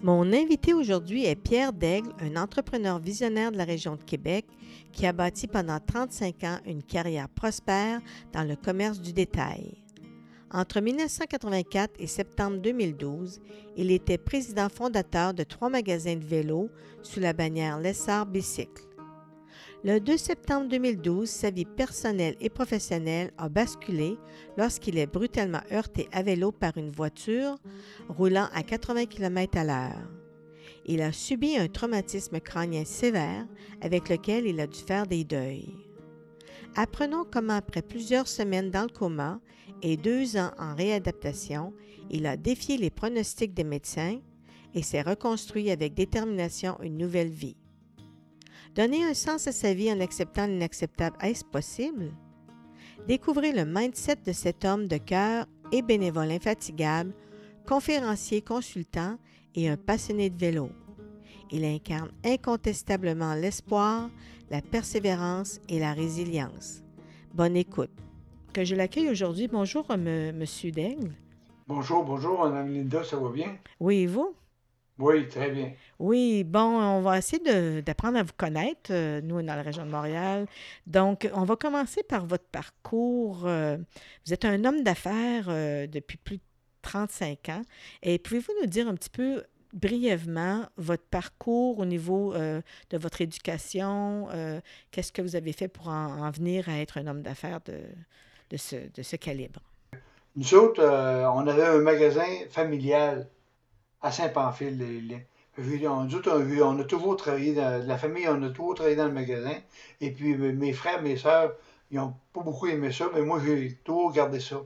Mon invité aujourd'hui est Pierre Daigle, un entrepreneur visionnaire de la région de Québec qui a bâti pendant 35 ans une carrière prospère dans le commerce du détail. Entre 1984 et septembre 2012, il était président fondateur de trois magasins de vélos sous la bannière Lessard Bicycle. Le 2 septembre 2012, sa vie personnelle et professionnelle a basculé lorsqu'il est brutalement heurté à vélo par une voiture roulant à 80 km à l'heure. Il a subi un traumatisme crânien sévère avec lequel il a dû faire des deuils. Apprenons comment, après plusieurs semaines dans le coma et deux ans en réadaptation, il a défié les pronostics des médecins et s'est reconstruit avec détermination une nouvelle vie. Donner un sens à sa vie en acceptant l'inacceptable, est-ce possible? Découvrez le mindset de cet homme de cœur et bénévole infatigable, conférencier, consultant et un passionné de vélo. Il incarne incontestablement l'espoir, la persévérance et la résilience. Bonne écoute. Que je l'accueille aujourd'hui. Bonjour, Monsieur Daigle. Bonjour, bonjour, Mme Linda, ça va bien? Oui, et vous? Oui, très bien. Oui, bon, on va essayer d'apprendre à vous connaître, euh, nous, dans la région de Montréal. Donc, on va commencer par votre parcours. Euh, vous êtes un homme d'affaires euh, depuis plus de 35 ans. Et pouvez-vous nous dire un petit peu brièvement votre parcours au niveau de votre éducation? Qu'est-ce que vous avez fait pour en, venir à être un homme d'affaires de, de, ce, de ce calibre? Nous autres, on avait un magasin familial à Saint-Pamphile. On, on, a toujours travaillé dans la famille, on a toujours travaillé dans le magasin. Et puis mes frères, mes soeurs, ils n'ont pas beaucoup aimé ça, mais moi j'ai toujours gardé ça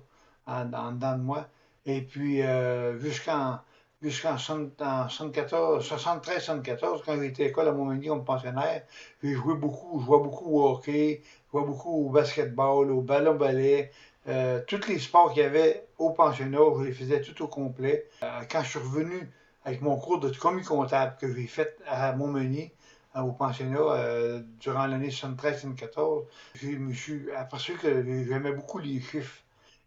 en, dedans de moi. Et puis euh, jusqu'en jusqu'en 73, 74, quand j'étais à l'école à Montmagny comme pensionnaire, j'ai joué beaucoup, je jouais beaucoup au hockey, je jouais beaucoup au basketball, au ballon ballet, euh, tous les sports qu'il y avait au pensionnat, je les faisais tout au complet. Euh, quand je suis revenu avec mon cours de commis comptable que j'ai fait à Montmagny, euh, au pensionnat, durant l'année 73-74, je me suis aperçu que j'aimais beaucoup les chiffres.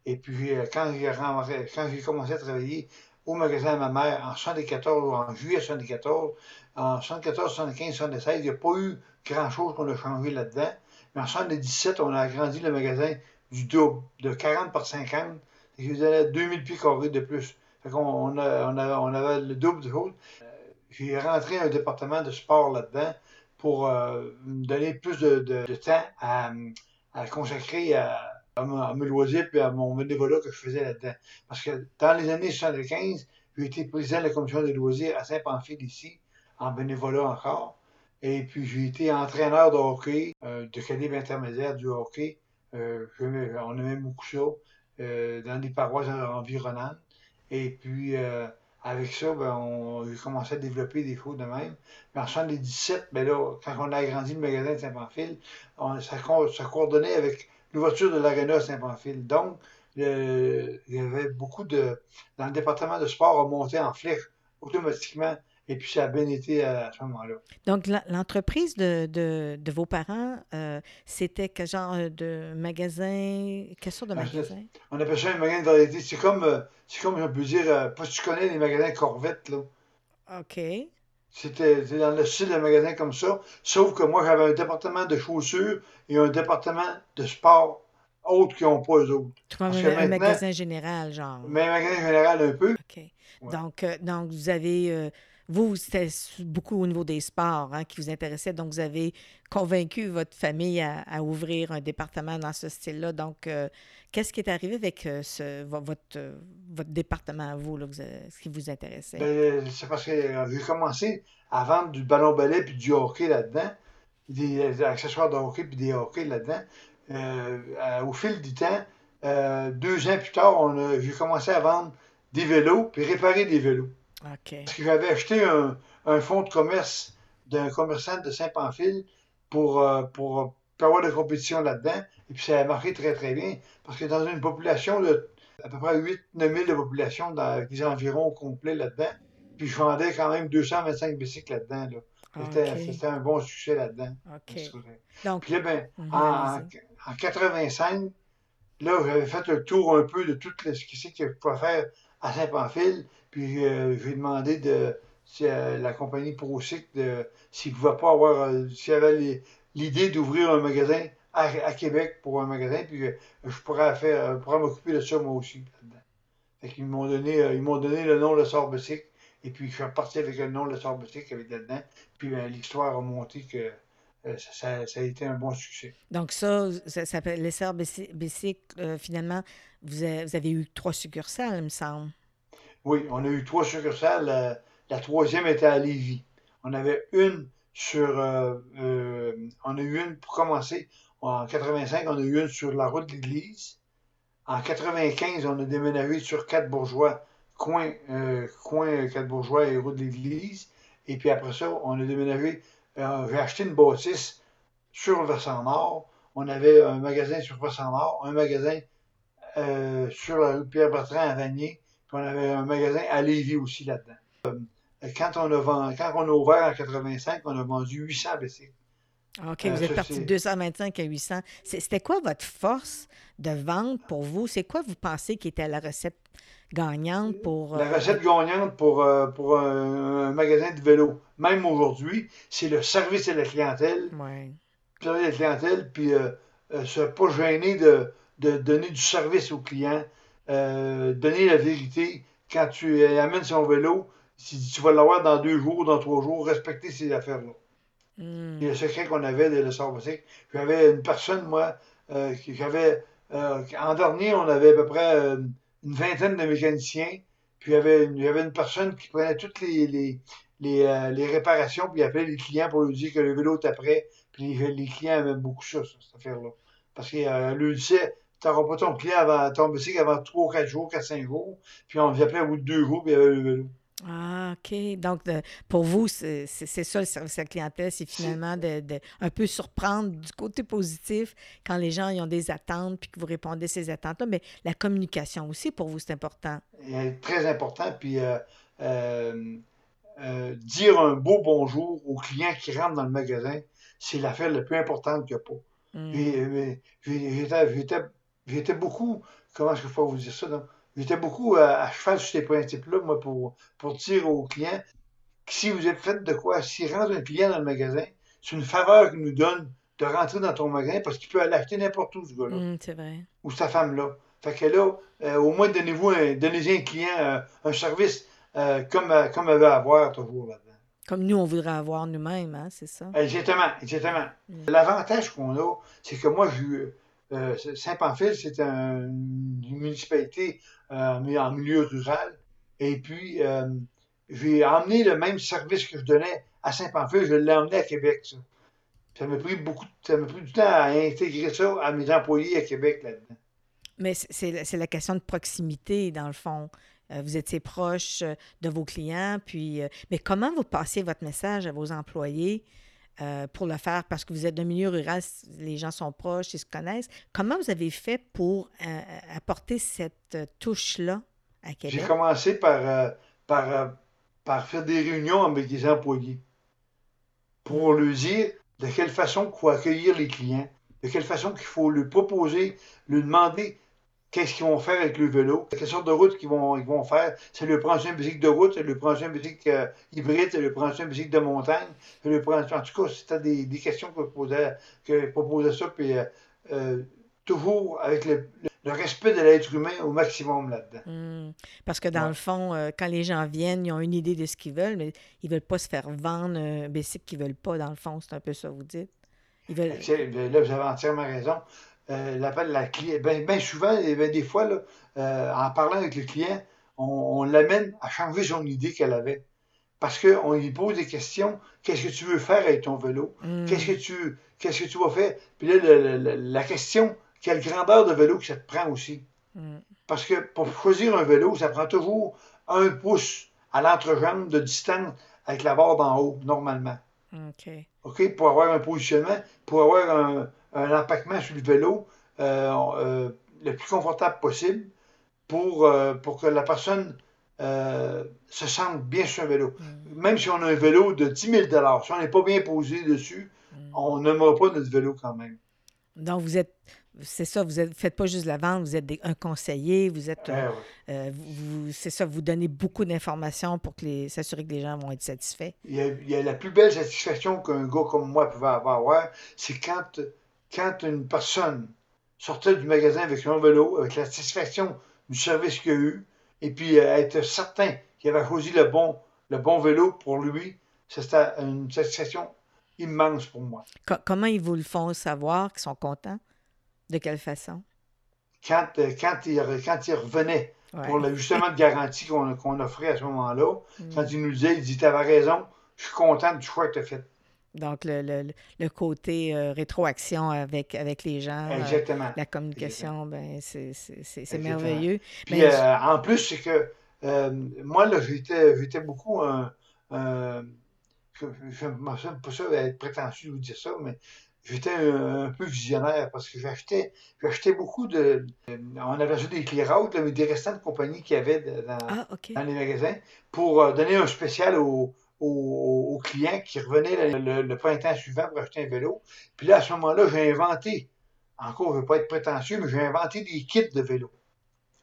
Et puis, quand j'ai commencé à travailler au magasin de ma mère en 74 ou en juillet 74, en 74, 75, 76, il n'y a pas eu grand-chose qu'on a changé là-dedans. Mais en 77, on a agrandi le magasin du double, de 40 par 50. Et je donnais 2000 pieds carrés de plus. Fait on, on, on avait le double de choses. Euh, j'ai rentré un département de sport là-dedans pour euh, me donner plus de, de, temps à, à consacrer à, à, mes loisirs et à mon bénévolat que je faisais là-dedans. Parce que dans les années 75, j'ai été président de la commission des loisirs à Saint-Pamphile ici, en bénévolat encore. Et puis j'ai été entraîneur de hockey, euh, de calibre intermédiaire du hockey euh, on aimait beaucoup ça euh, dans des paroisses environnantes. Et puis, euh, avec ça, ben, on a commencé à développer des choses de même. Mais en 1977, ben là, quand on a agrandi le magasin de Saint-Pamphile, ça, ça, coordonnait avec l'ouverture de l'aréna Saint-Pamphile. Donc, il y avait beaucoup de... Dans le département de sport, on montait en flèche automatiquement et puis, ça a bien été à, ce moment-là. Donc, l'entreprise de, de, vos parents, euh, c'était quel genre euh, de magasin? Quelle sorte de magasin? On appelle ça un magasin de variété. C'est comme, euh, c'est comme, on peut dire, pas si tu connais les magasins Corvette, là. OK. C'était dans le style de magasin comme ça. Sauf que moi, j'avais un département de chaussures et un département de sport autres qui n'ont pas eux autres. Tu un, un magasin général, genre. Mais un magasin général un peu. OK. Donc, donc, vous avez vous, c'était beaucoup au niveau des sports hein, qui vous intéressait, donc vous avez convaincu votre famille à, ouvrir un département dans ce style-là. Donc, euh, qu'est-ce qui est arrivé avec euh, votre, département à vous, là, ce qui vous intéressait? Ben, c'est parce que euh, j'ai commencé à vendre du ballon ballet puis du hockey là-dedans, des, accessoires de hockey puis des hockey là-dedans. au fil du temps, deux ans plus tard, j'ai commencé à vendre des vélos puis réparer des vélos. Parce que j'avais acheté un, fonds de commerce d'un commerçant de Saint-Pamphile pour, euh, pour, pour avoir de compétition là-dedans. Et puis ça a marché très, très bien. Parce que dans une population de à peu près 8-9 000 de population, dans, des environs complets là-dedans, puis je vendais quand même 225 bicycles là-dedans. Là. C'était un bon succès là-dedans. Donc, puis là, ben, en, en, 85, là, j'avais fait le tour un peu de tout ce qui c'est que je pouvais faire à Saint-Pamphile. Puis euh, j'ai demandé de si, euh, la compagnie ProCycle de s'ils ne pouvaient pas avoir, euh, s'il avait l'idée d'ouvrir un magasin à, Québec pour un magasin, puis je pourrais faire, pourrais m'occuper de ça moi aussi. Fait qu'ils m'ont donné, ils m'ont donné le nom de Sorbicycle et puis, je suis reparti avec le nom de Sorbicycle avec là-dedans. Puis, l'histoire a monté que euh, ça, a été un bon succès. Donc, ça, ça s'appelle l'essor Bicycle. Euh, finalement, vous avez, eu trois succursales, il me semble. Oui, on a eu trois succursales. La, la troisième était à Lévis. On avait une sur. Euh, on a eu une, pour commencer, en 85, on a eu une sur la route de l'Église. En 95, on a déménagé sur Quatre Bourgeois coin, euh, coin Quatre-Bourgeois et route de l'Église. Et puis après ça, on a déménagé. Euh, j'ai acheté une bâtisse sur le versant nord. On avait un magasin sur le versant nord, un magasin euh, sur la rue Pierre-Bertrand à Vanier, on avait un magasin à Lévis aussi là-dedans. quand, on a quand on a ouvert en 85, on a vendu 800 bicycles. OK, vous êtes parti de 225 à 800. C'était quoi votre force de vente pour vous? C'est quoi vous pensez qui était la recette gagnante pour. La euh, recette gagnante pour, euh, pour un, magasin de vélo, même aujourd'hui, c'est le service à la clientèle. Oui. Le service à la clientèle, puis euh, se pas gêner de, de, donner du service au client, donner la vérité. Quand tu amènes son vélo, si tu vas l'avoir dans deux jours, dans trois jours, respecter ces affaires-là. Hmm. le secret qu'on avait de le J'avais une personne, moi, qui j'avais. en dernier, on avait à peu près une vingtaine de mécaniciens. Puis il y avait une, il y avait une personne qui prenait toutes les, les, les, euh, les réparations, puis il appelait les clients pour lui dire que le vélo était prêt. Puis les, les clients aimaient beaucoup ça, cette affaire-là. Parce qu'il euh, lui disait, n'auras pas ton client avant, ton bicycle avant 3 4 jours, 4 5 jours. Puis on appelait au bout de 2 jours, puis il y avait le vélo. Ah, OK. Donc, pour vous, c'est ça le service à la clientèle, c'est finalement de, un peu surprendre du côté positif quand les gens ont des attentes puis que vous répondez à ces attentes-là. Mais la communication aussi, pour vous, c'est important. Très important. Puis euh, euh, euh, dire un beau bonjour aux clients qui rentrent dans le magasin, c'est l'affaire la plus importante qu'il n'y a pas. Mmh. J'étais beaucoup, comment est-ce que je peux vous dire ça? Non? J'étais beaucoup à, cheval sur ces principes-là, moi, pour, pour dire aux clients que si vous êtes fait de quoi, si rentre un client dans le magasin, c'est une faveur qu'il nous donne de rentrer dans ton magasin parce qu'il peut aller acheter n'importe où, ce gars-là. Mmh, c'est vrai. Ou sa femme-là. Fait que là, euh, au moins, donnez-vous un, donnez un client euh, un service euh, comme, comme elle veut avoir toujours là-dedans. Comme nous, on voudrait avoir nous-mêmes, hein, c'est ça? Exactement, exactement. Mmh. L'avantage qu'on a, c'est que moi, je Saint-Pamphile, c'est une municipalité euh, en milieu rural. Et puis, euh, j'ai emmené le même service que je donnais à Saint-Pamphile, je l'ai emmené à Québec. Ça. m'a pris beaucoup, ça m'a pris du temps à intégrer ça à mes employés à Québec là-dedans. Mais c'est la question de proximité, dans le fond. Vous étiez proche de vos clients, puis mais comment vous passez votre message à vos employés? Euh, pour le faire parce que vous êtes d'un milieu rural, les gens sont proches, ils se connaissent. Comment vous avez fait pour euh, apporter cette touche-là à Québec? J'ai commencé par, euh, par, par faire des réunions avec des employés pour leur dire de quelle façon il faut accueillir les clients, de quelle façon qu'il faut leur proposer, leur demander qu'est-ce qu'ils vont faire avec le vélo, quelle sorte de route qu'ils vont, ils vont faire? C'est le prendre un bicycle de route, c'est le prendre un bicycle euh, hybride, c'est le prendre un bicycle de montagne. En tout cas, c'était des, des questions que proposait, que proposait ça, puis euh, euh, toujours avec le, le, respect de l'être humain au maximum là-dedans. Hmm. Parce que dans le fond, quand les gens viennent, ils ont une idée de ce qu'ils veulent, mais ils ne veulent pas se faire vendre un bicycle qu'ils ne veulent pas, dans le fond. C'est un peu ça, vous dites. Ils veulent... Là, vous avez entièrement raison euh, l'appel la client. Bien ben souvent, et ben des fois, là, euh, en parlant avec le client, on, l'amène à changer son idée qu'elle avait. Parce qu'on lui pose des questions. Qu'est-ce que tu veux faire avec ton vélo? Mm. Qu'est-ce que tu qu'est-ce que tu vas faire? Puis là, la question, quelle grandeur de vélo que ça te prend aussi. Mm. Parce que pour choisir un vélo, ça prend toujours un pouce à l'entrejambe de distance avec la barre d'en haut, normalement. OK. OK? Pour avoir un positionnement, pour avoir un, un empaquement sur le vélo euh, euh, le plus confortable possible pour, euh, pour que la personne se sente bien sur un vélo. Mm. Même si on a un vélo de 10 000 si on n'est pas bien posé dessus, Mm. on n'aimera pas notre vélo quand même. Donc, vous êtes, c'est ça, vous ne faites pas juste la vente, vous êtes des- un conseiller, vous êtes, euh, Eh euh, vous, vous- c'est ça, vous donnez beaucoup d'informations pour que les, s'assurer que les gens vont être satisfaits. Il y a, il y a la plus belle satisfaction qu'un gars comme moi pouvait avoir, c'est quand, quand une personne sortait du magasin avec son vélo, avec la satisfaction du service qu'il a eu, et puis euh, être certain qu'il avait choisi le bon, le bon vélo pour lui, c'était une satisfaction immense pour moi. Co- comment ils vous le font savoir qu'ils sont contents? De quelle façon? Quand, euh, quand, il, re- quand il revenait Ouais. pour l'ajustement de garantie qu'on offrait à ce moment-là, Mm. quand il nous disait, il dit, tu avais raison, je suis content du choix que tu as fait. Donc, le, le- le côté euh, rétroaction avec, avec les gens, euh, la communication, ben, c'est, merveilleux. Puis euh, en plus, c'est que moi, là, j'étais, j'étais beaucoup un. je me sens pas ça être prétentieux de vous dire ça, mais j'étais un, un peu visionnaire parce que j'achetais, j'achetais beaucoup de. On avait ça des clear out, là, mais des restants de compagnie qu'il y avait dans, Ah, dans les magasins pour donner un spécial aux, aux- aux clients qui revenaient le, le- le printemps suivant pour acheter un vélo. Puis là, à ce moment-là, j'ai inventé, encore, je ne veux pas être prétentieux, mais j'ai inventé des kits de vélo.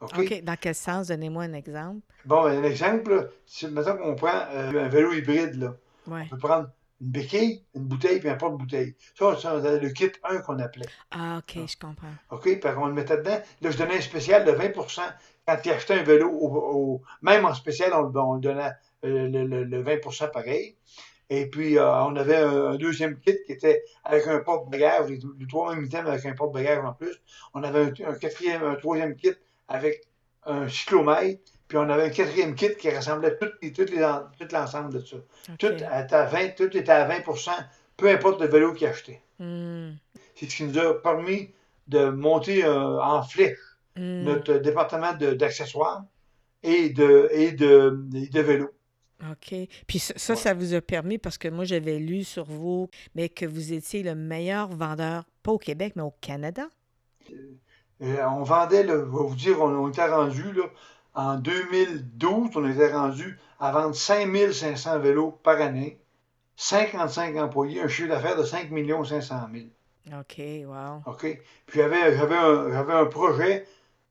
OK? Dans quel sens? Donnez-moi un exemple. Bon, un exemple, c'est maintenant qu'on prend euh, un vélo hybride, là. Ouais. On peut prendre une béquille, une bouteille, puis un porte-bouteille. Ça, c'est le kit 1 qu'on appelait. Ah, OK, je comprends. OK? Puis on le mettait dedans. Là, je donnais un spécial de 20% quand il achetait un vélo, au, au- même en spécial, on, le- on le donnait le, le- le 20 pareil. Et puis, euh, on avait un, deuxième kit qui était avec un porte-bagages, les, les trois mêmes items avec un porte-bagages en plus. On avait un, un quatrième, un troisième kit avec un cyclomètre. Puis on avait un quatrième kit qui rassemblait tout, l'ensemble de ça. Tout, était à 20, tout était à 20 peu importe le vélo qu'il achetait. Hmm. C'est ce qui nous a permis de monter euh, en flèche Hmm. notre département d'accessoires et de, et de, et de vélos. OK. Puis ça, ça, Ouais. ça vous a permis, parce que moi, j'avais lu sur vous, mais que vous étiez le meilleur vendeur, pas au Québec, mais au Canada. Euh, on vendait, là, je vais vous dire, on, on était rendu, là, en 2012, on était rendu à vendre 5500 vélos par année, 55 employés, un chiffre d'affaires de 5 500 000. OK, wow. OK? Puis j'avais, j'avais, un, j'avais un projet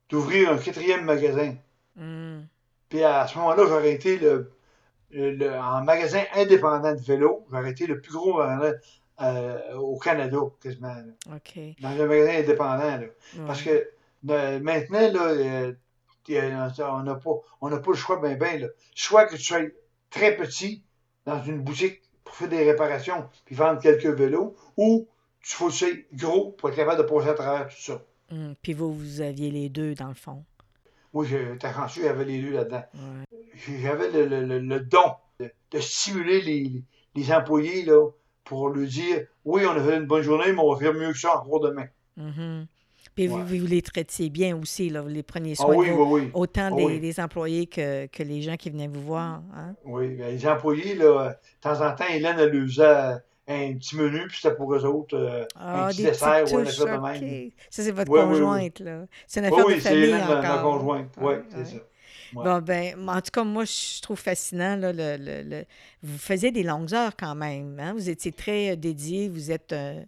d'ouvrir un quatrième magasin. Hmm. Puis à ce moment-là, j'aurais été le, le- en magasin indépendant de vélo, j'aurais été le plus gros magasin euh, au Canada, quasiment, là. Dans un magasin indépendant. Là. Ouais. Parce que euh, maintenant, là, euh, a- on n'a pas, on pas le choix ben. Là. Soit que tu sois très petit dans une boutique pour faire des réparations puis vendre quelques vélos, ou tu faut que tu sois gros pour être capable de passer à travers tout ça. Hmm. Puis vous, vous aviez les deux, dans le fond. Moi, j'étais chanceux, j'avais les deux là-dedans. Ouais. J'avais le, le- le- le don de, de stimuler les, les employés là, pour leur dire oui, on a fait une bonne journée, mais on va faire mieux que ça encore demain. Mhm. Puis vous, Ouais. vous les traitiez bien aussi, là. Vous les preniez Ah soin oui, de oui, oui. autant Ah des, employés que, que les gens qui venaient vous voir. Hein? Oui, ben, les employés, là, de temps en temps, Hélène, elle faisait un petit menu, puis c'était pour eux autres euh, un Ah, petit des dessert ou un affaire de même. Ça, c'est votre Oui, oui, oui. conjointe, là. C'est une Oui, affaire oui, de c'est famille Hélène, ma, ma encore. conjointe. Oui, Ouais, c'est ouais. ça. Ouais. Bon, ben, en tout cas, moi, je trouve fascinant, là, le, le- le- vous faisiez des longues heures quand même, hein? Vous étiez très euh, dédié, vous êtes, euh,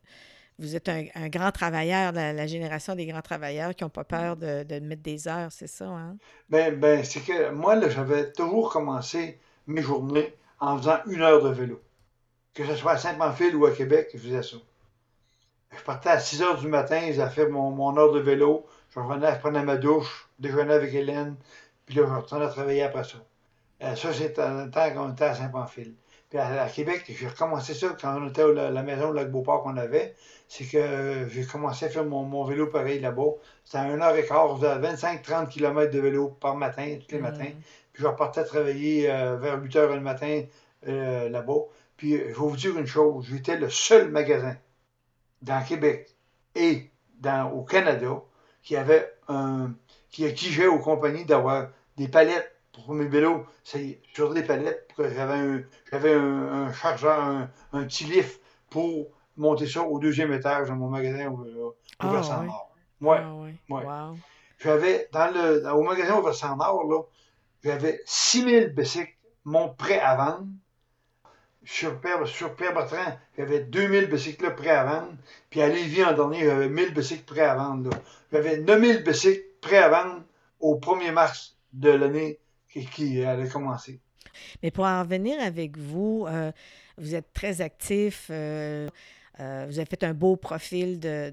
vous êtes un, un grand travailleur, la, la génération des grands travailleurs qui n'ont pas peur de, de mettre des heures, c'est ça, hein? Ben, ben, c'est que moi, j'avais toujours commencé mes journées en faisant une heure de vélo. Que ce soit à Saint-Pamphile ou à Québec, je faisais ça. Je partais à 6 heures du matin, j'ai fait mon, mon heure de vélo. Je revenais, je prenais ma douche, déjeunais avec Hélène, puis là, je retournais travailler après ça. Euh, ça, c'est en temps qu'on était à Saint-Pamphile. Puis à, à Québec, j'ai recommencé ça quand on était à la, la maison de Lac-Beauport qu'on avait. C'est que euh, j'ai commencé à faire mon, mon vélo pareil là-bas. C'était à 1 heure et quart, je faisais 25-30 km de vélo par matin, tous les matins. Mhm. Puis je repartais travailler euh, vers 8 heures le matin euh, là-bas. Puis euh, je vais vous dire une chose, j'étais le seul magasin dans Québec et dans, au Canada qui avait un qui exigeait aux compagnies d'avoir des palettes pour mes vélos, c'est sur des palettes. J'avais un, j'avais un, chargeur, un, petit lift pour monter ça au deuxième étage de mon magasin au, au Ah, Versant. Nord. Ouais, Ah, ouais. ouais. Wow. J'avais, dans le, dans- au magasin au Versant Nord, là, j'avais 6000 bicycles, mon prêt à vendre. Sur Pierre, sur Pierre Bertrand, j'avais 2000 bicycles prêts à vendre. Puis à Lévis, en dernier, j'avais 1000 bicycles prêts à vendre. J'avais 9000 bicycles prêts à vendre au 1er mars de l'année qui, qui allait commencer. Mais pour en revenir avec vous, euh, vous êtes très actif. euh, euh, vous avez fait un beau profil de,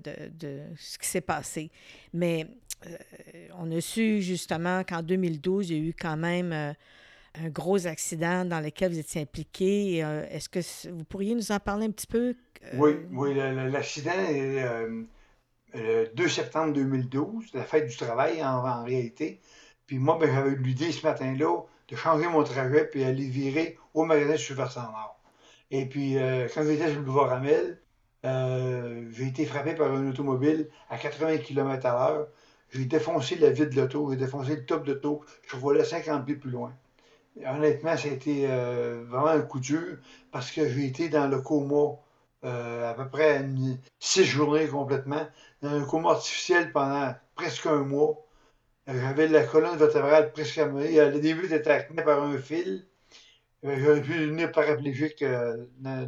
ce qui s'est passé. Mais on a su justement qu'en 2012, il y a eu quand même un gros accident dans lequel vous étiez impliqué. Euh, Est-ce que vous pourriez nous en parler un petit peu? Euh, Oui, oui, l'accident est euh, le 2 septembre 2012, la fête du travail en, réalité. Puis moi, ben, j'avais eu l'idée ce matin-là de changer mon trajet puis aller virer au magasin sur versant nord. Et puis, quand j'étais sur le boulevard Ramel, j'ai été frappé par un automobile à 80 km à l'heure. J'ai défoncé la vitre de l'auto, j'ai défoncé le top de l'auto, je volais 50 pieds plus loin. Honnêtement, ça a été euh, vraiment un coup dur parce que j'ai été dans le coma euh, à peu près une- six journées complètement, dans un coma artificiel pendant presque un mois. J'avais la colonne vertébrale presque à Le début, j'étais acné par un fil. Euh, J'aurais pu devenir paraplégique euh,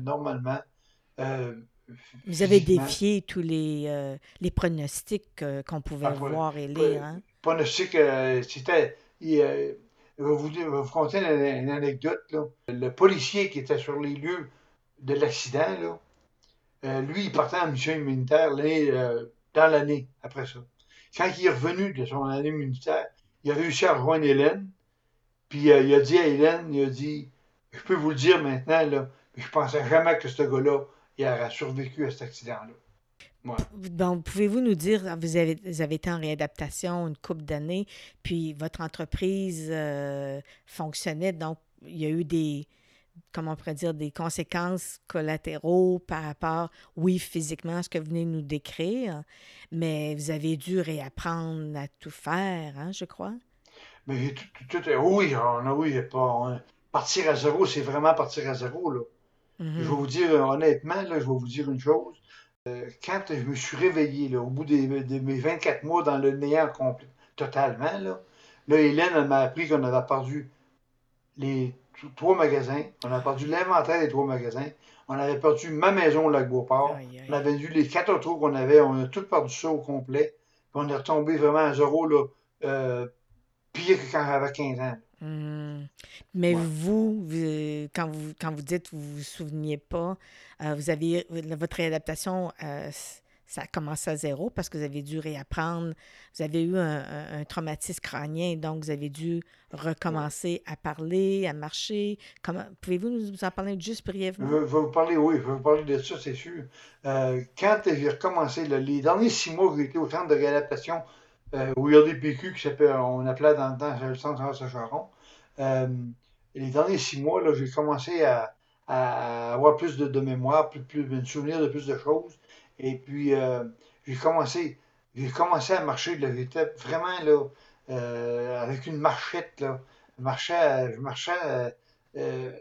normalement. Vous avez défié tous les, les pronostics qu'on pouvait Ah, voir et lire. Hein? pronostic, c'était. il, je vais vous, dire- je vais vous conter une, anecdote. Le policier qui était sur les lieux de l'accident, euh, lui, il partait en mission l'année, euh, dans l'année après ça. Quand il est revenu de son année militaire, il a réussi à rejoindre Hélène. Puis euh, il a dit à Hélène, il a dit, je peux vous le dire maintenant, là, je pensais jamais que ce gars-là, il aurait survécu à cet accident-là. Ouais. Donc, pouvez-vous nous dire, vous avez, vous avez été en réadaptation une couple d'années, puis votre entreprise euh, fonctionnait, donc il y a eu des, comment on pourrait dire, des conséquences collatéraux par rapport, oui, physiquement, à ce que vous venez de nous décrire, mais vous avez dû réapprendre à tout faire, hein, je crois? Mais tout, tout, tout- oui, on a, oui, pas, on- partir à zéro, c'est vraiment partir à zéro, là. Je vais vous dire, honnêtement, là, je vais vous dire une chose. Quand je me suis réveillé, là, au bout de mes 24 mois dans le néant complet, totalement, là, là, Hélène, m'a appris qu'on avait perdu les trois magasins. On a perdu l'inventaire des trois magasins. On avait perdu ma maison au lac Beauport. Aïe, aïe. On avait vu les quatre autos qu'on avait. On a tout perdu ça au complet. Puis on est retombé vraiment à zéro, là, euh, pire que quand j'avais 15 ans. Hmm. Mais Ouais. vous, vous- quand vous, quand vous dites que vous vous souveniez pas, euh, vous avez votre réadaptation, euh, ça a commencé à zéro parce que vous avez dû réapprendre. Vous avez eu un, un- un traumatisme crânien, donc vous avez dû recommencer à parler, à marcher. Comment, pouvez-vous nous en parler juste brièvement? je vais vous parler, oui, je vais vous parler de ça, c'est sûr. Euh, quand j'ai recommencé, là, les derniers six mois j'ai été au centre de réadaptation euh, au IRDPQ, qui s'appelle, on appelait dans le temps le centre de Saint-Charon, euh, les derniers six mois, là, j'ai commencé à, à avoir plus de, de mémoire, plus, plus, de souvenirs de plus de choses. Et puis, euh, j'ai commencé, j'ai commencé à marcher, j'étais vraiment là, euh, avec une marchette, là. Je marchais, je marchais euh, euh,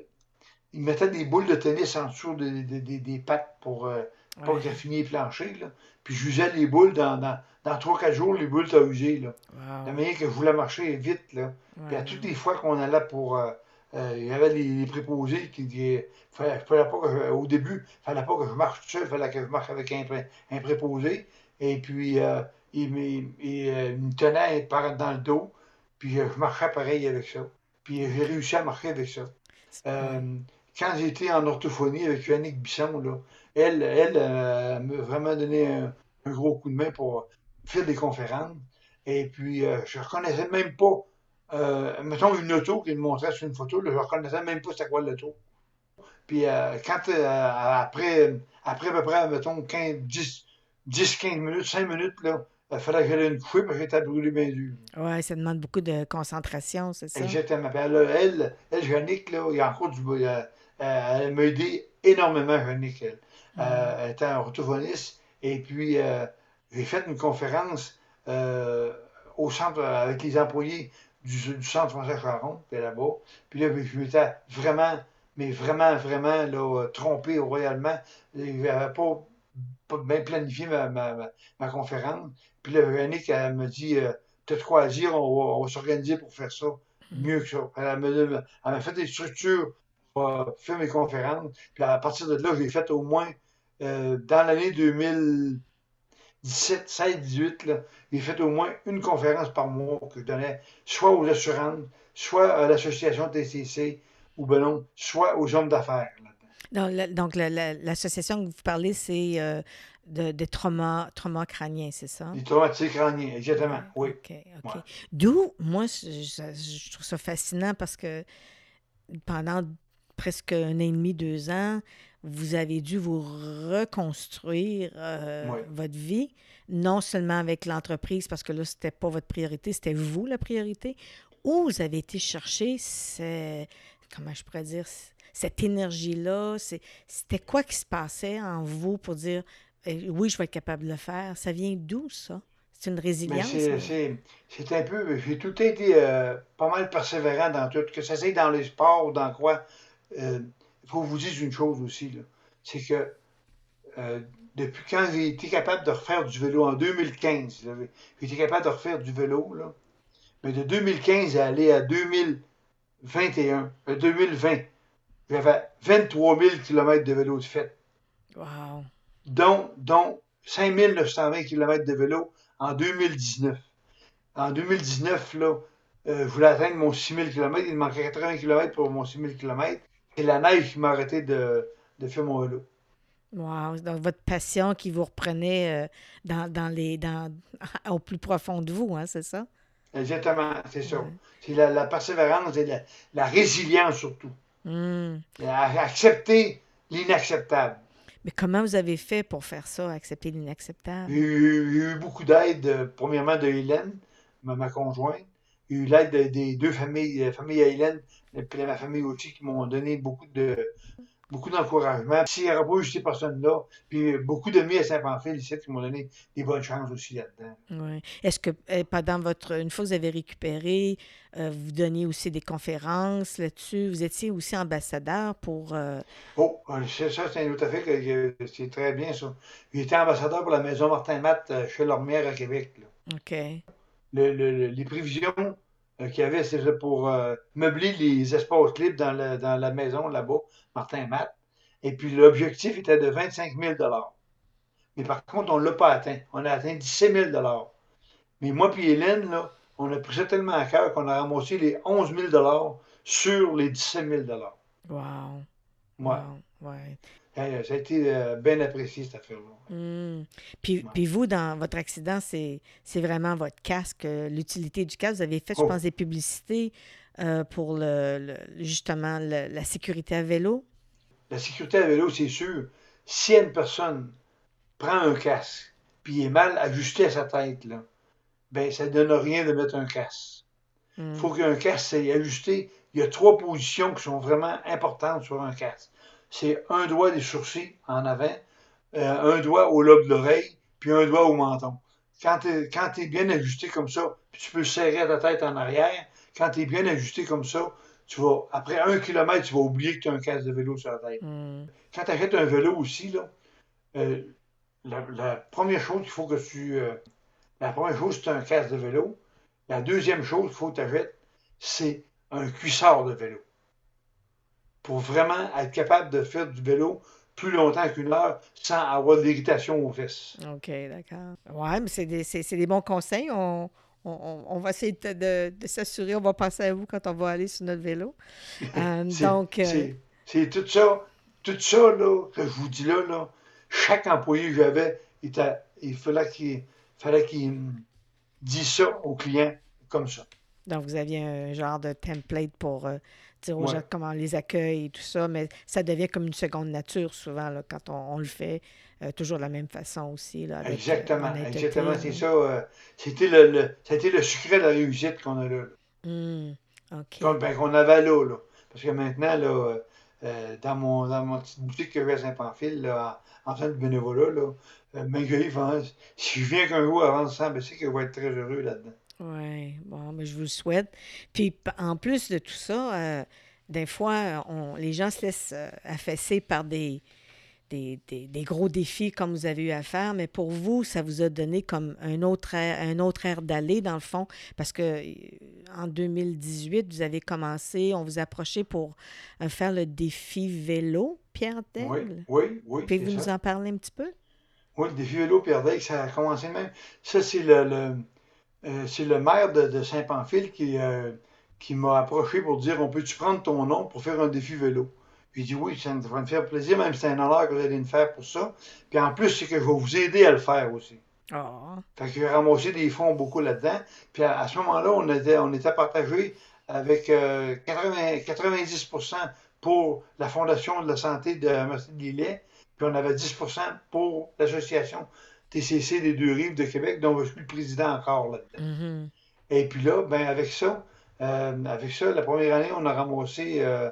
ils mettaient des boules de tennis en dessous des, des, des- des pattes pour euh, pas Ouais. graffiner les planchers. Là. Puis j'usais les boules dans, dans, dans 3-4 jours, les boules t'as usé. Là. Wow. La manière que je voulais marcher vite. Là. Puis à toutes les fois qu'on allait pour. euh, euh, il y avait les, les préposés qui disaient. Fallait, fallait pas que je- au début, il fallait pas que je marche tout seul, il fallait que je marche avec un, pré- un préposé. Et puis, euh, il, me- il, il me tenait par dans le dos. Puis je marchais pareil avec ça. Puis j'ai réussi à marcher avec ça. Euh, quand été en orthophonie avec Yannick Bisson, là, elle, elle m'a vraiment donné un, un gros coup de main pour faire des conférences. Et puis, euh, je reconnaissais même pas, euh, mettons une auto qu'il me montrait sur une photo, là, je reconnaissais même pas c'était quoi l'auto. Puis, euh, quand, après, après à peu près, mettons, 15, 10, 10, 15 minutes, 5 minutes, là, il fallait que j'aille une couche parce que j'étais brûlé bien dur. Ouais, ça demande beaucoup de concentration, c'est ça? Exactement. Puis elle, elle, elle, Jannick, là, il y a encore du. elle m'a aidé énormément, Jannick. Elle. Euh, elle était orthophoniste. Et puis, j'ai fait une conférence euh, au centre euh, avec les employés du, Centre français Charon, puis là-bas. Puis là, je m'étais vraiment, mais vraiment, vraiment là, trompé royalement. Il n'avait pas, pas bien planifié ma, ma, ma, conférence. Puis là, Véronique, elle me dit euh, T'as de quoi à dire, on va, va s'organiser pour faire ça mieux que ça. Elle m'a fait des structures pour euh, faire mes conférences. Puis à partir de là, j'ai fait au moins, euh, dans l'année 2017, 16, 18, là, j'ai fait au moins une conférence par mois que je donnais soit aux assurances, soit à l'association TCC, ou ben non, soit aux hommes d'affaires. Donc, la- donc la- la- l'association que vous parlez, c'est euh, de, des traumas, traumas crâniens, c'est ça? Les traumatismes crâniens, exactement, oui. OK, OK. Ouais. D'où, moi, je trouve ça fascinant parce que pendant presque un an et demi, deux ans, vous avez dû vous reconstruire euh, votre vie, non seulement avec l'entreprise, parce que là, c'était pas votre priorité, c'était vous la priorité, ou vous avez été chercher ce- comment je pourrais dire, cette énergie-là, c'est- c'était quoi qui se passait en vous pour dire, eh, oui, je vais être capable de le faire? Ça vient d'où, ça? C'est une Mais résilience? c'est, c'est, c'est un peu, j'ai tout été euh, pas mal persévérant dans tout, que ça soit dans les sports ou dans quoi. Euh, Il faut que je vous dire une chose aussi. C'est que euh, depuis quand j'ai été capable de refaire du vélo? En 2015, là, j'ai été capable de refaire du vélo, là. Mais de 2015 à aller à 2021, euh, 2020, j'avais 23 000 km de vélo de fait, Wow. dont, dont 5 920 km de vélo en 2019. En 2019, là, euh, je voulais atteindre mon 6 000 km. Il me manquait 80 km pour mon 6 000 km. C'est la neige qui m'a arrêté de, de faire mon vélo. Wow. Donc, votre passion qui vous reprenait euh, dans, dans les, dans, au plus profond de vous, hein, c'est ça? Exactement, c'est ça. Ouais. C'est la, la persévérance et la, la résilience surtout. À- accepter l'inacceptable. Mais comment vous avez fait pour faire ça, accepter l'inacceptable? J'ai eu, eu beaucoup d'aide, euh, premièrement de Hélène, ma, ma conjointe. J'ai eu l'aide de- des deux familles, la famille Hélène, et puis ma famille aussi, qui m'ont donné beaucoup de beaucoup d'encouragement. S'il n'y aurait pas eu ces personnes-là, puis beaucoup d'amis à Saint-Pamphile ici qui m'ont donné des bonnes chances aussi là-dedans. Oui. Est-ce que euh, pendant votre, une fois que vous avez récupéré, euh, vous donniez aussi des conférences là-dessus? Vous étiez aussi ambassadeur pour... euh, Oh, euh, c'est ça, c'est une autre affaire que, c'est très bien ça. Été ambassadeur pour la maison Martin Matt euh, chez Lormière à Québec. là. OK. Le- le- le- les prévisions euh, qu'il y avait, c'était pour euh, meubler les espaces libres dans, le- dans la maison là-bas, Martin Matt. Et puis l'objectif était de 25 000 Mais par contre, on ne l'a pas atteint. On a atteint 17 000 Mais moi puis Hélène, là, on a pris ça tellement à cœur qu'on a ramassé les 11 000 sur les 17 000 Wow. Ouais. Wow. Ouais. Ça a été euh, bien apprécié, cette affaire-là. Hmm. Puis, Ouais. puis vous, dans votre accident, c'est, c'est vraiment votre casque, euh, l'utilité du casque. Vous avez fait, je Oh. pense, des publicités euh, pour le, le- justement le- la sécurité à vélo? La sécurité à vélo, c'est sûr, si une personne prend un casque, puis il est mal ajusté à sa tête, là, ben ça ne donne rien de mettre un casque. Il faut qu'un casque soit ajusté. Il y a trois positions qui sont vraiment importantes sur un casque. C'est un doigt des sourcils en avant, euh, un doigt au lobe de l'oreille, puis un doigt au menton. Quand tu es, bien ajusté comme ça, puis tu peux serrer ta tête en arrière, quand tu es bien ajusté comme ça, tu vas, après un kilomètre, tu vas oublier que tu as un casque de vélo sur la tête. Hmm. Quand tu achètes un vélo aussi, là, euh, la, la première chose qu'il faut que tu. euh, la première chose, c'est un casque de vélo. La deuxième chose qu'il faut que tu achètes, c'est un cuissard de vélo. Pour vraiment être capable de faire du vélo plus longtemps qu'une heure sans avoir de l'irritation aux fesses. OK, d'accord. Ouais, mais c'est des, c'est, c'est des bons conseils. On, on, on- va essayer de, de- de s'assurer. On va penser à vous quand on va aller sur notre vélo. Euh, C'est donc, euh, c'est- tout ça, tout ça là, que je vous dis là, là chaque employé que j'avais, il, était- il fallait qu'il fallait qu'il dise ça aux clients comme ça. donc, vous aviez un genre de template pour euh, dire aux Ouais. gens comment on les accueille et tout ça, mais ça devient comme une seconde nature souvent là, quand on, on le fait euh, toujours de la même façon aussi. Là, avec, euh, Exactement, exactement, c'est ça. euh, c'était le, le- été le secret de la réussite qu'on a là. là. OK. Qu'on ben, qu'on avait là, là. Parce que maintenant, là, euh, dans, mon, dans mon petite boutique que j'ai à Saint-Pamphile, là, en, train de bénévolat, là, euh, si je viens qu'un jour vendre 100, ben, c'est que je vais être très heureux là-dedans. Oui, bon, mais je vous le souhaite. Puis en plus de tout ça, euh, des fois, on, les gens se laissent euh, affesser par des, des, des, gros défis comme vous avez eu à faire, mais pour vous, ça vous a donné comme un autre air, un autre air d'aller, dans le fond, parce que euh, en 2018, vous avez commencé, on vous a approché pour faire le défi vélo, Pierre Daigle. Oui, oui, oui. Pouvez-vous nous en parler un petit peu? Oui, le défi vélo, Pierre Daigle, ça a commencé même. Ça, c'est le euh, c'est le maire de, Saint-Pamphile qui, euh, qui m'a approché pour dire On peut-tu prendre ton nom pour faire un défi vélo? Puis il dit Oui, ça va me faire plaisir, même c'est un honneur que vous allez me faire pour ça. Puis en plus, c'est que je vais vous aider à le faire aussi. Oh. Fait que j'ai ramassé des fonds beaucoup là-dedans. Puis à, ce moment-là, on était, on était partagé avec 90% euh, pour la Fondation de la santé de Merci de Lillet, puis on avait 10% pour l'association TCC des deux rives de Québec, dont je suis le président encore là-dedans. Mm-hmm. Et puis là, ben avec ça, euh, avec ça, la première année, on a ramassé euh,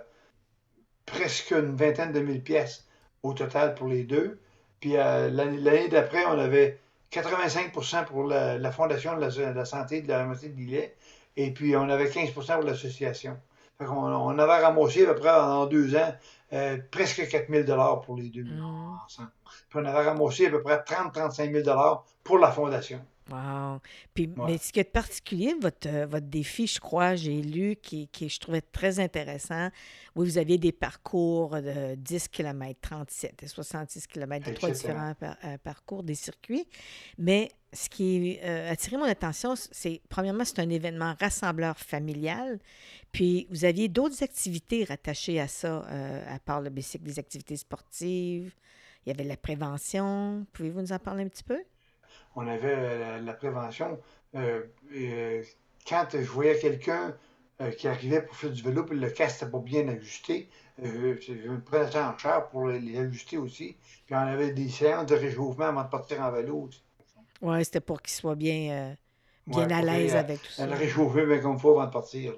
presque une vingtaine de mille pièces au total pour les deux. Puis euh, l'année d'après, on avait 85% pour la, Fondation de la, santé de la Université de Lillet, et puis on avait 15% pour l'association. On, on avait ramassé à peu près en deux ans euh, presque 4 000 pour les deux mmh. ensemble. Puis on avait ramassé à peu près 30-35 000 pour la fondation. Wow. Puis, Mais ce qui est particulier, votre, euh, votre défi, je crois, j'ai lu, qui, qui je trouvais très intéressant. Oui, vous aviez des parcours de 10 km, 37 et 66 km, de trois différents euh, parcours, des circuits. Mais ce qui a attiré mon attention, c'est, premièrement, c'est un événement rassembleur familial. Puis, vous aviez d'autres activités rattachées à ça, euh, à part le bicycle, des activités sportives. Il y avait la prévention. Pouvez-vous nous en parler un petit peu? On avait euh, la, prévention. Euh, quand je voyais quelqu'un qui arrivait pour faire du vélo, puis le casque n'était pas bien ajusté, je me prenais ça en charge pour les ajuster aussi. Puis on avait des séances de réchauffement avant de partir en vélo Oui, c'était pour qu'il soit bien, bien à l'aise avec tout ça. Le réchauffer bien comme il faut avant de partir.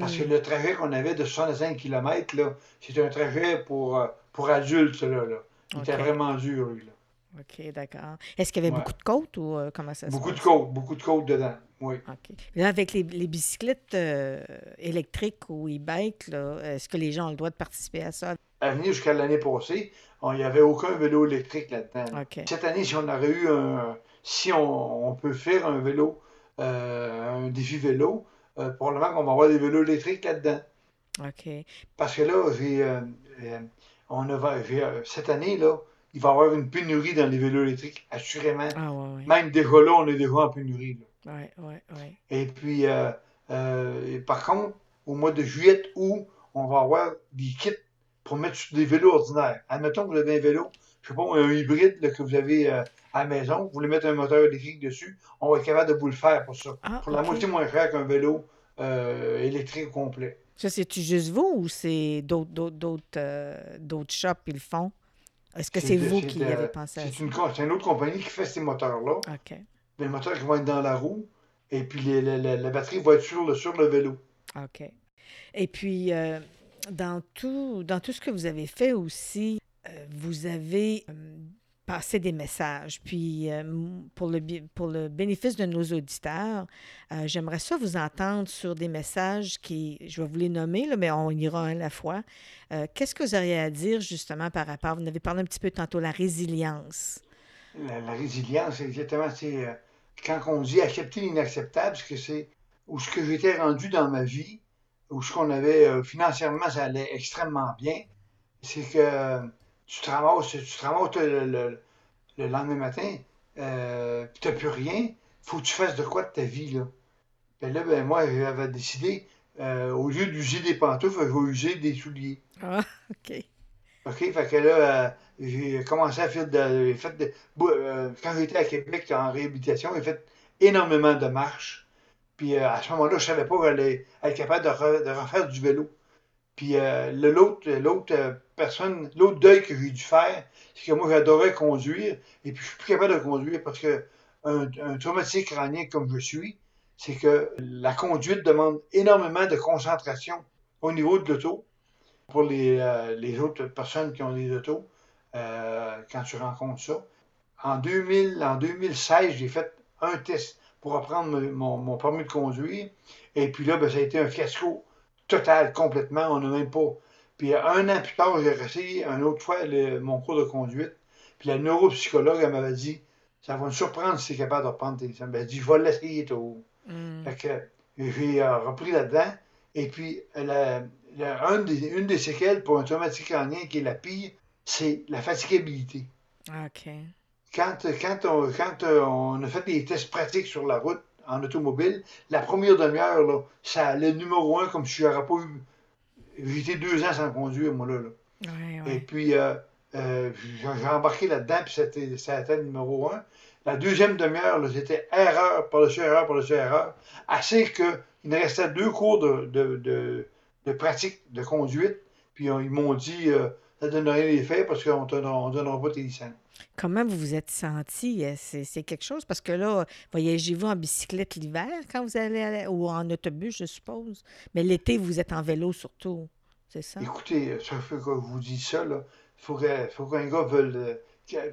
Parce que hmm. le trajet qu'on avait de 65 km, c'était un trajet pour, euh, pour adultes, là. là. Il était vraiment dur, lui, là. OK, d'accord. Est-ce qu'il y avait beaucoup de côtes ou euh, comment ça se Beaucoup de côtes, beaucoup de côtes dedans, oui. OK. Là, avec les, les bicyclettes euh, électriques ou e-bike, est-ce que les gens ont le droit de participer à ça? À venir jusqu'à l'année passée, il n'y avait aucun vélo électrique là-dedans. OK. Cette année, si on aurait eu un... Si on, on peut faire un vélo, un défi vélo, euh, probablement qu'on va avoir des vélos électriques là-dedans. OK. Parce que là, euh, euh, on a, cette année, là, il va y avoir une pénurie dans les vélos électriques, assurément. Ah, ouais, ouais. Même déjà là, on est déjà en pénurie. Oui, oui, oui. Et puis, par contre, au mois de juillet, où on va avoir des kits pour mettre sur des vélos ordinaires. Admettons que vous avez un vélo, je sais pas, un hybride que vous avez à la maison, vous voulez mettre un moteur électrique dessus, on va être capable de vous le faire pour ça. Ah, pour la moitié moins cher qu'un vélo euh, électrique complet. Ça, c'est-tu juste vous ou c'est d'autres, d'autres, euh, d'autres, shops qui le font? Est-ce que c'est, vous qui avez pensé à ça? C'est une autre compagnie qui fait ces moteurs-là. OK. Les moteurs qui vont être dans la roue et puis la batterie va être sur le, sur le vélo. OK. Et puis, euh, dans, tout, dans tout ce que vous avez fait aussi, vous avez passer des messages. Puis euh, pour, le, pour le bénéfice de nos auditeurs, euh, j'aimerais ça vous entendre sur des messages qui, je vais vous les nommer, là, mais on ira un à la fois. Euh, qu'est-ce que vous auriez à dire justement par rapport, vous avez parlé un petit peu tantôt, la résilience? La, résilience, exactement, c'est quand on dit accepter l'inacceptable, ce que c'est où ce que j'étais rendu dans ma vie, où ce qu'on avait financièrement, ça allait extrêmement bien, c'est que tu te ramasses, tu te le, lendemain matin, euh, puis tu n'as plus rien, faut que tu fasses de quoi de ta vie, là. Ben là, ben, moi, j'avais décidé, euh, au lieu d'user des pantoufles, je vais user des souliers. Ah, OK. OK, fait que là, euh, j'ai commencé à faire de. Fait de euh, quand j'étais à Québec en réhabilitation, j'ai fait énormément de marches. Puis à ce moment-là, je savais pas que j'allais être capable de, de refaire du vélo. Puis l'autre, l'autre personne, l'autre deuil que j'ai dû faire, c'est que moi j'adorais conduire, et puis je suis plus capable de conduire parce que un, traumatique crânien comme je suis, c'est que la conduite demande énormément de concentration au niveau de l'auto. Pour les, euh, autres personnes qui ont des autos, quand tu rencontres ça. En, 2000, en 2016, j'ai fait un test pour apprendre mon, mon permis de conduire. Et puis là, ben, ça a été un fiasco total, complètement. On n'a même pas. Puis un an plus tard, j'ai essayé une autre fois mon cours de conduite. Puis la neuropsychologue, elle m'avait dit Ça va me surprendre si tu es capable de reprendre tes Elle m'a dit Je vais l'essayer tout. Mm. Fait que j'ai euh, repris là-dedans. Et puis, la, une, des, une des séquelles pour un traumatique crânien qui est la pire, c'est la fatigabilité. OK. Quand, quand, on, quand euh, on a fait des tests pratiques sur la route en automobile, la première demi-heure, ça allait numéro un comme si j'aurais pas eu. J'étais deux ans sans conduire, moi, là. Et puis, euh, euh, j'ai embarqué là-dedans, puis c'était, ça a été le numéro un. La deuxième demi-heure, c'était erreur par-dessus erreur par-dessus erreur. Assez qu'il me restait deux cours de, de, de, pratique de conduite. Puis ils m'ont dit, ça ne donnerait rien d'effet parce qu'on ne donnera pas tes licences. Comment vous vous êtes senti? Euh, c'est quelque chose? Parce que là, voyagez-vous en bicyclette l'hiver quand vous allez ou en autobus, je suppose? Mais l'été, vous êtes en vélo surtout, c'est ça? Écoutez, ça fait que vous dites ça. Il faut qu'un gars veuille. Euh,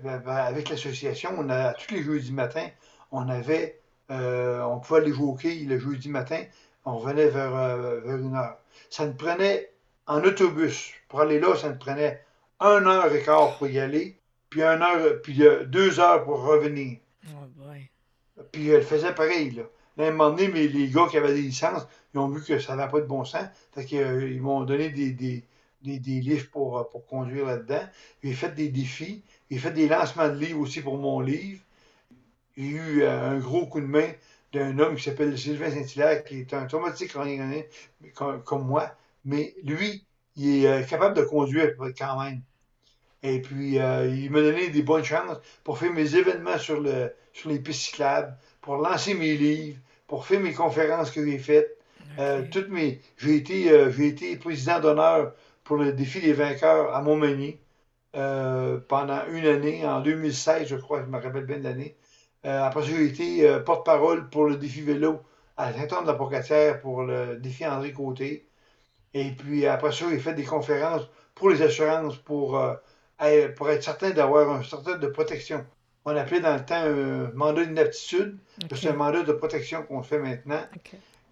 ben, ben, avec l'association, on a tous les jeudis matin, on avait. Euh, on pouvait aller jouer au quai le jeudi matin, on revenait vers, vers une heure. Ça nous prenait en autobus. Pour aller là, ça nous prenait une heure et quart pour y aller puis un heure, puis deux heures pour revenir. Oh puis elle faisait pareil, là. À un moment donné, mais les gars qui avaient des licences, ils ont vu que ça n'avait pas de bon sens. Fait qu'ils euh, m'ont donné des, des, des, des, livres pour, euh, pour conduire là-dedans. J'ai fait des défis. J'ai fait des lancements de livres aussi pour mon livre. J'ai eu euh, un gros coup de main d'un homme qui s'appelle Sylvain Saint-Hilaire, qui est un traumatique comme moi. Mais lui, il est capable de conduire quand même. Et puis, euh, il m'a donné des bonnes chances pour faire mes événements sur, le, sur les pistes cyclables, pour lancer mes livres, pour faire mes conférences que j'ai faites. Euh, toutes mes, j'ai été, euh, j'ai été président d'honneur pour le défi des vainqueurs à Montmagny pendant une année, en 2016, je crois, je me rappelle bien de l'année. après ça, j'ai été porte-parole pour le défi vélo à Saint-Anne-de-la-Pocatière pour le défi André Côté. Et puis après ça, j'ai fait des conférences pour les assurances, pour pour être certain d'avoir un certain de protection. On appelait dans le temps un mandat d'inaptitude. C'est un mandat de protection qu'on fait maintenant.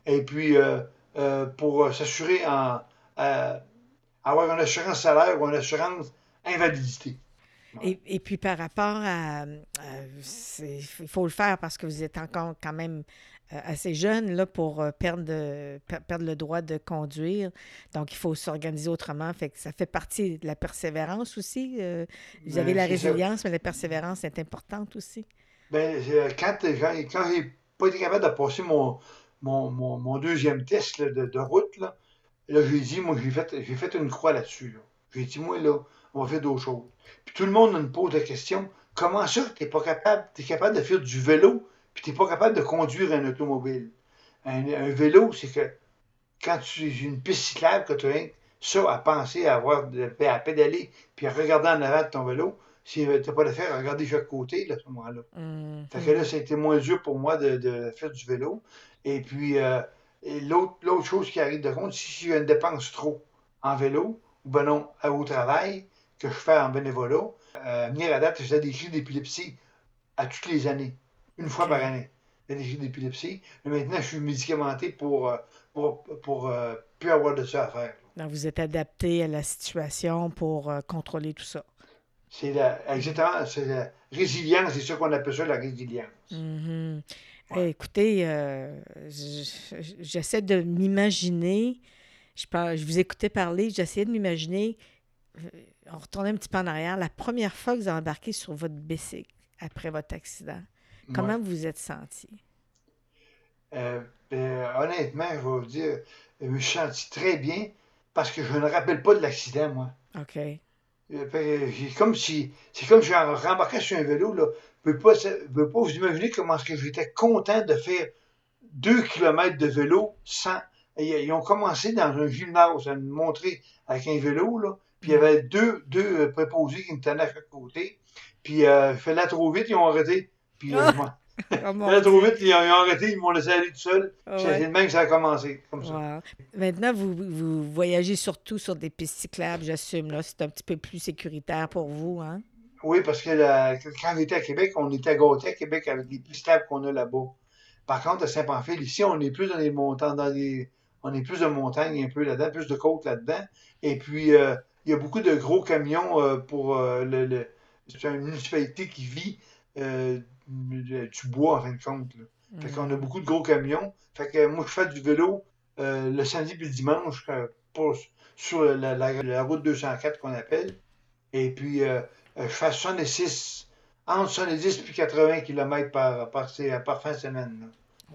Et puis, euh, euh, pour s'assurer en avoir une assurance salaire ou une assurance invalidité. Et, et, puis par rapport à, il faut le faire parce que vous êtes encore quand même euh, assez jeune là, pour euh, perdre, perdre le droit de conduire. Donc, il faut s'organiser autrement. Fait que ça fait partie de la persévérance aussi. Euh, vous avez ben, la résilience, mais la persévérance est importante aussi. Bien, quand, quand, j'ai pas été capable de passer mon, mon, mon, deuxième test de, de, route, là, là j'ai dit, moi, j'ai fait, j'ai fait une croix là-dessus. J'ai dit, moi, là, on va faire d'autres choses. Puis tout le monde me pose la question, comment ça, tu n'es pas capable, es capable de faire du vélo puis tu n'es pas capable de conduire un automobile. Un, vélo, c'est que quand tu es une piste cyclable, que tu as ça à penser, à avoir à pédaler, puis à regarder en avant de ton vélo, si tu n'as pas de faire, à regarder chaque côté là, à ce moment-là. Mmh. Fait que là, ça a été moins dur pour moi de, faire du vélo. Et puis, euh, l'autre chose qui arrive de compte, si j'ai une dépense trop en vélo, ou ben non, au travail, que je fais en bénévolat, euh, venir à date, j'ai des crises d'épilepsie à toutes les années une fois par année, l'allergie d'épilepsie. Mais maintenant, je suis médicamenté pour, euh, pour, pour, euh, plus avoir de ça à faire. Donc, vous êtes adapté à la situation pour euh, contrôler tout ça. C'est la, exactement, c'est la résilience, c'est ça qu'on appelle ça la résilience. Mm-hmm. écoutez, j'essaie de m'imaginer, je, je vous écoutais parler, j'essayais de m'imaginer, on retournait un petit peu en arrière, la première fois que vous avez embarqué sur votre bicycle après votre accident. Comment vous vous êtes senti? Euh, ben, honnêtement, je vais vous dire, je me suis senti très bien parce que je ne me rappelle pas de l'accident, moi. OK. Euh, ben, comme si, c'est comme si je rembarquais sur un vélo. Là. Je ne peux, pas vous imaginer comment est-ce que j'étais content de faire deux kilomètres de vélo sans. Ils ont commencé dans un gymnase à me montrer avec un vélo, là. Puis il y avait deux, deux euh, préposés qui me tenaient à chaque côté. Puis euh, je faisais trop vite, ils ont arrêté. Puis euh, oh, trop vite, ils ont, arrêté, ils m'ont laissé aller tout seul. C'est le même que ça a commencé, comme ça. Maintenant, vous, vous, voyagez surtout sur des pistes cyclables, j'assume. là C'est un petit peu plus sécuritaire pour vous, hein? Oui, parce que quand on était à Québec, on était à gâtés à Québec avec les pistes cyclables qu'on a là-bas. Par contre, à Saint-Pamphile, ici, on est plus dans les montants, dans les, on est plus de montagnes un peu là-dedans, plus de côtes là-dedans. Et puis, euh, il y a beaucoup de gros camions euh, pour euh, le, le- c'est une municipalité qui vit euh, du du bois, en fin de compte. là. Fait qu'on a beaucoup de gros camions. Fait que moi, je fais du vélo euh, le samedi puis le dimanche euh, pour- sur la, la- la route 204 qu'on appelle. Et puis, euh, euh, je fais 66, entre 70 et 80 km par, par, par fin de semaine. là.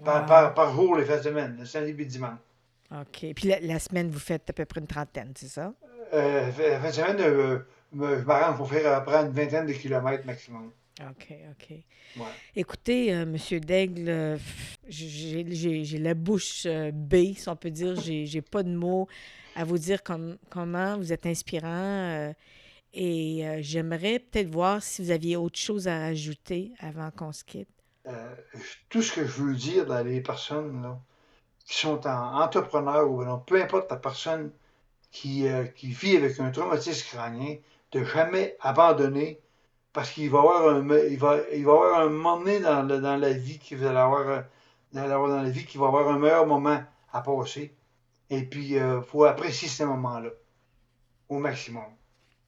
Par, Wow. par, par jour, les fins de semaine, le samedi puis le dimanche. OK. Puis la, la semaine, vous faites à peu près une trentaine, c'est ça? Euh, la fin de semaine, euh, je m'arrange pour faire à peu près une vingtaine de kilomètres maximum. OK, OK. Ouais. Écoutez, euh, Monsieur Daigle, euh, j'ai la bouche euh, bée, si on peut dire. J'ai pas de mots à vous dire comme, comment vous êtes inspirant. euh, et euh, j'aimerais peut-être voir si vous aviez autre chose à ajouter avant qu'on se quitte. Tout ce que je veux dire dans les personnes là, qui sont en entrepreneurs ou non, peu importe la personne qui, qui vit avec un traumatisme crânien, de jamais abandonner parce qu'il va y avoir un, il va, il va avoir un moment donné dans, dans la vie qui va avoir, euh, dans, la- dans la vie qui va avoir un meilleur moment à passer. Et puis, il faut apprécier ces moments-là au maximum.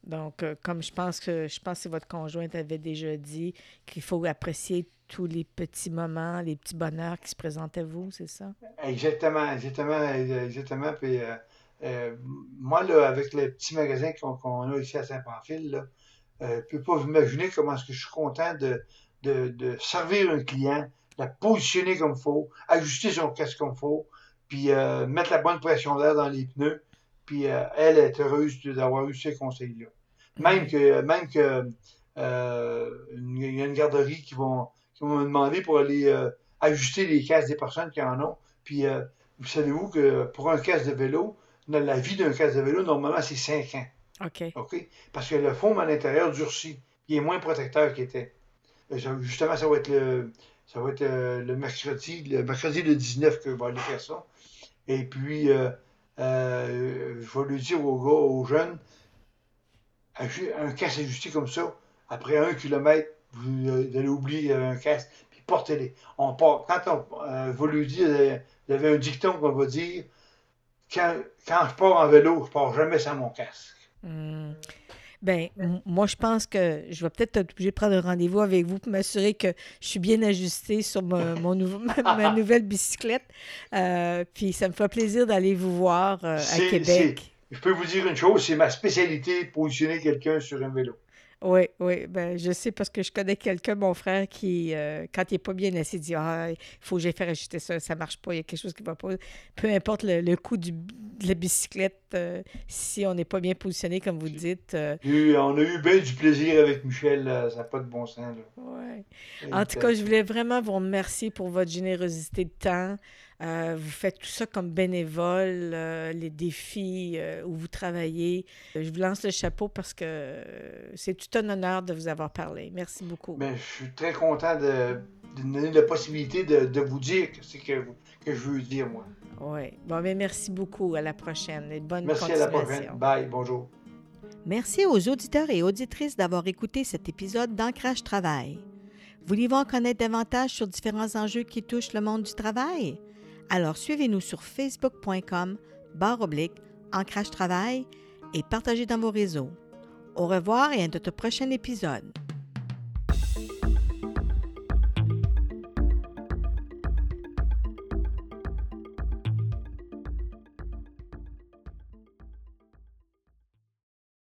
Donc, euh, comme je pense que je pense que votre conjointe avait déjà dit qu'il faut apprécier tous les petits moments, les petits bonheurs qui se présentent à vous, c'est ça? Exactement, exactement, exactement. Puis, euh, euh, moi, là, avec le petit magasin qu'on qu'on a ici à Saint-Pamphile, là, euh, peux pas vous imaginer comment est-ce que je suis content de, servir un client, la positionner comme il faut, ajuster son casque comme il faut, puis euh, mettre la bonne pression d'air dans les pneus. Puis euh, elle est heureuse d'avoir eu ces conseils-là. Même que, même que il y a une garderie qui vont, qui vont me demander pour aller ajuster les casques des personnes qui en ont. Puis, vous savez-vous que pour un casque de vélo, la vie d'un casque de vélo, normalement, c'est 5 ans. OK. OK? Parce que le foam à l'intérieur durcit. Il est moins protecteur qu'il était. Euh, Justement, ça va être le, ça va être euh, le mercredi, le mercredi le 19 que vais aller faire ça. Et puis, euh, je vais lui dire aux gars, aux jeunes, un casque ajusté comme ça, après un kilomètre, vous allez oublier un casque, puis portez-les. On part, quand on va lui dire, il y avait un dicton qu'on va dire, quand, quand je pars en vélo, je pars jamais sans mon casque. Hmm. Ben, moi, je pense que je vais peut-être être obligée de prendre un rendez-vous avec vous pour m'assurer que je suis bien ajustée sur mon, mon nouveau- ma, ma nouvelle bicyclette. Euh, puis ça me fait plaisir d'aller vous voir euh, à Québec. Je peux vous dire une chose, c'est ma spécialité, positionner quelqu'un sur un vélo. Oui, oui. Ben, je sais parce que je connais quelqu'un, mon frère, qui, euh, quand il n'est pas bien assis, dit Ah, il faut que j'aille faire ajuster ça, ça marche pas, il y a quelque chose qui va pas. Peu importe le, le coût du- de la bicyclette, euh, si on n'est pas bien positionné, comme vous dites. euh, eu- on a eu bien du plaisir avec Michel, là, ça n'a pas de bon sens. là. ouais. En tout cas, je voulais vraiment vous remercier pour votre générosité de temps. Euh, vous faites tout ça comme bénévole, euh, les défis euh, où vous travaillez. Je vous lance le chapeau parce que c'est tout un honneur de vous avoir parlé. Merci beaucoup. ben, je suis très content de, de me donner la possibilité de, de vous dire c'est que, que je veux dire, moi. Oui. Bon, mais merci beaucoup. À la prochaine et bonne Merci à la continuation. prochaine. Bye, bonjour. Merci aux auditeurs et auditrices d'avoir écouté cet épisode d'Ancrage Travail. Voulez-vous en connaître davantage sur différents enjeux qui touchent le monde du travail? Alors suivez-nous sur facebook.com barre oblique Ancrage Travail et partagez dans vos réseaux. Au revoir et à notre prochain épisode.